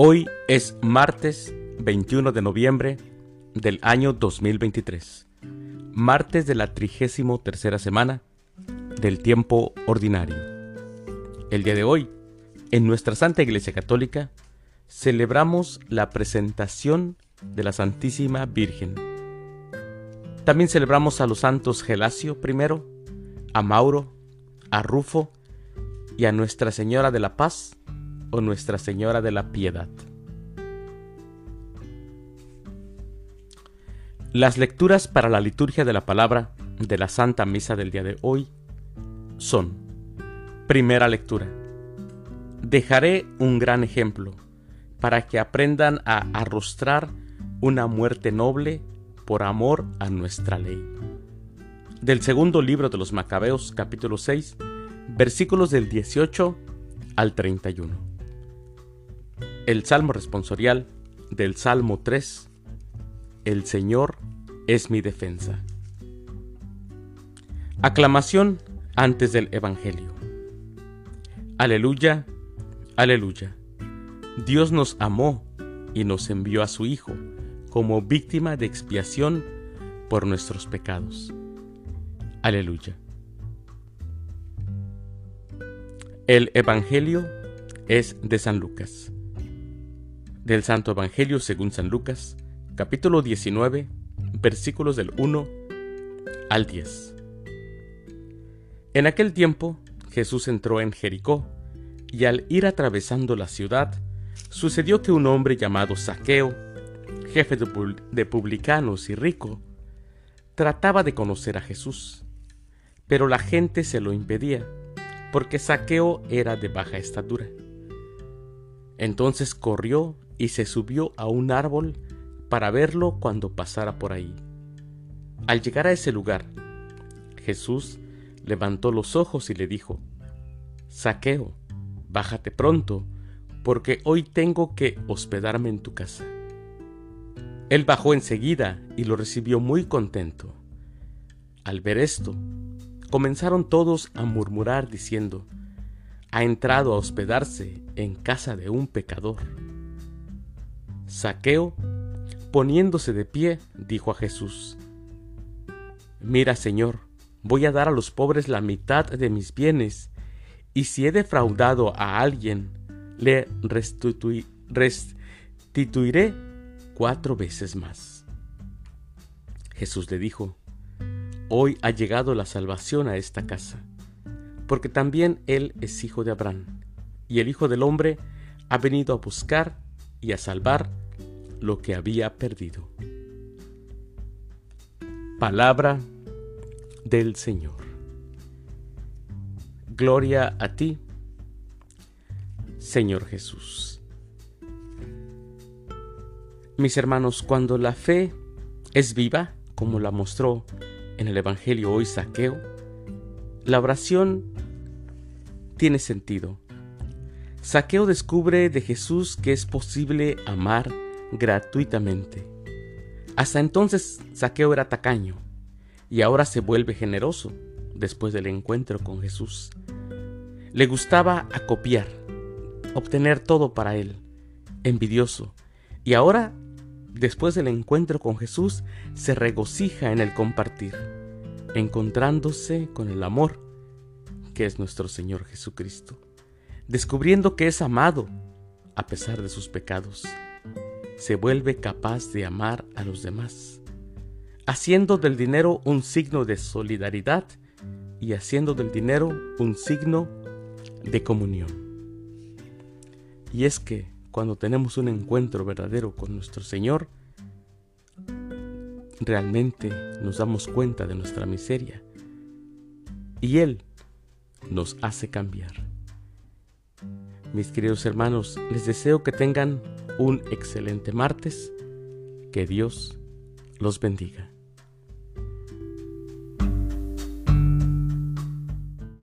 Hoy es martes 21 de noviembre del año 2023, martes de la trigésimo tercera semana del tiempo ordinario. El día de hoy, en nuestra Santa Iglesia Católica, celebramos la presentación de la Santísima Virgen. También celebramos a los santos Gelasio I, a Mauro, a Rufo y a Nuestra Señora de la Paz o Nuestra Señora de la Piedad. Las lecturas para la liturgia de la palabra de la Santa Misa del día de hoy son, primera lectura, dejaré un gran ejemplo para que aprendan a arrostrar una muerte noble por amor a nuestra ley. Del segundo libro de los Macabeos capítulo 6, versículos del 18 al 31. El Salmo responsorial del Salmo 3. El Señor es mi defensa. Aclamación antes del Evangelio. Aleluya, aleluya. Dios nos amó y nos envió a su Hijo como víctima de expiación por nuestros pecados. Aleluya. El Evangelio es de San Lucas. Del Santo Evangelio según San Lucas, capítulo 19, versículos del 1 al 10. En aquel tiempo Jesús entró en Jericó, y al ir atravesando la ciudad, sucedió que un hombre llamado Saqueo, jefe de publicanos y rico, trataba de conocer a Jesús, pero la gente se lo impedía porque Saqueo era de baja estatura. Entonces corrió y se subió a un árbol para verlo cuando pasara por ahí. Al llegar a ese lugar, Jesús levantó los ojos y le dijo, Saqueo, bájate pronto, porque hoy tengo que hospedarme en tu casa. Él bajó enseguida y lo recibió muy contento. Al ver esto, comenzaron todos a murmurar diciendo, ha entrado a hospedarse en casa de un pecador. Saqueo, poniéndose de pie, dijo a Jesús, Mira, Señor, voy a dar a los pobres la mitad de mis bienes, y si he defraudado a alguien, le restituiré cuatro veces más. Jesús le dijo, Hoy ha llegado la salvación a esta casa, porque también Él es hijo de Abraham, y el Hijo del Hombre ha venido a buscar y a salvar lo que había perdido. Palabra del Señor. Gloria a ti, Señor Jesús. Mis hermanos, cuando la fe es viva, como la mostró en el Evangelio hoy Saqueo, la oración tiene sentido. Saqueo descubre de Jesús que es posible amar gratuitamente. Hasta entonces Saqueo era tacaño y ahora se vuelve generoso después del encuentro con Jesús. Le gustaba acopiar, obtener todo para él, envidioso, y ahora después del encuentro con Jesús, se regocija en el compartir, encontrándose con el amor que es nuestro Señor Jesucristo, descubriendo que es amado a pesar de sus pecados, se vuelve capaz de amar a los demás, haciendo del dinero un signo de solidaridad y haciendo del dinero un signo de comunión. Y es que cuando tenemos un encuentro verdadero con nuestro Señor, realmente nos damos cuenta de nuestra miseria y Él nos hace cambiar. Mis queridos hermanos, les deseo que tengan un excelente martes, que Dios los bendiga.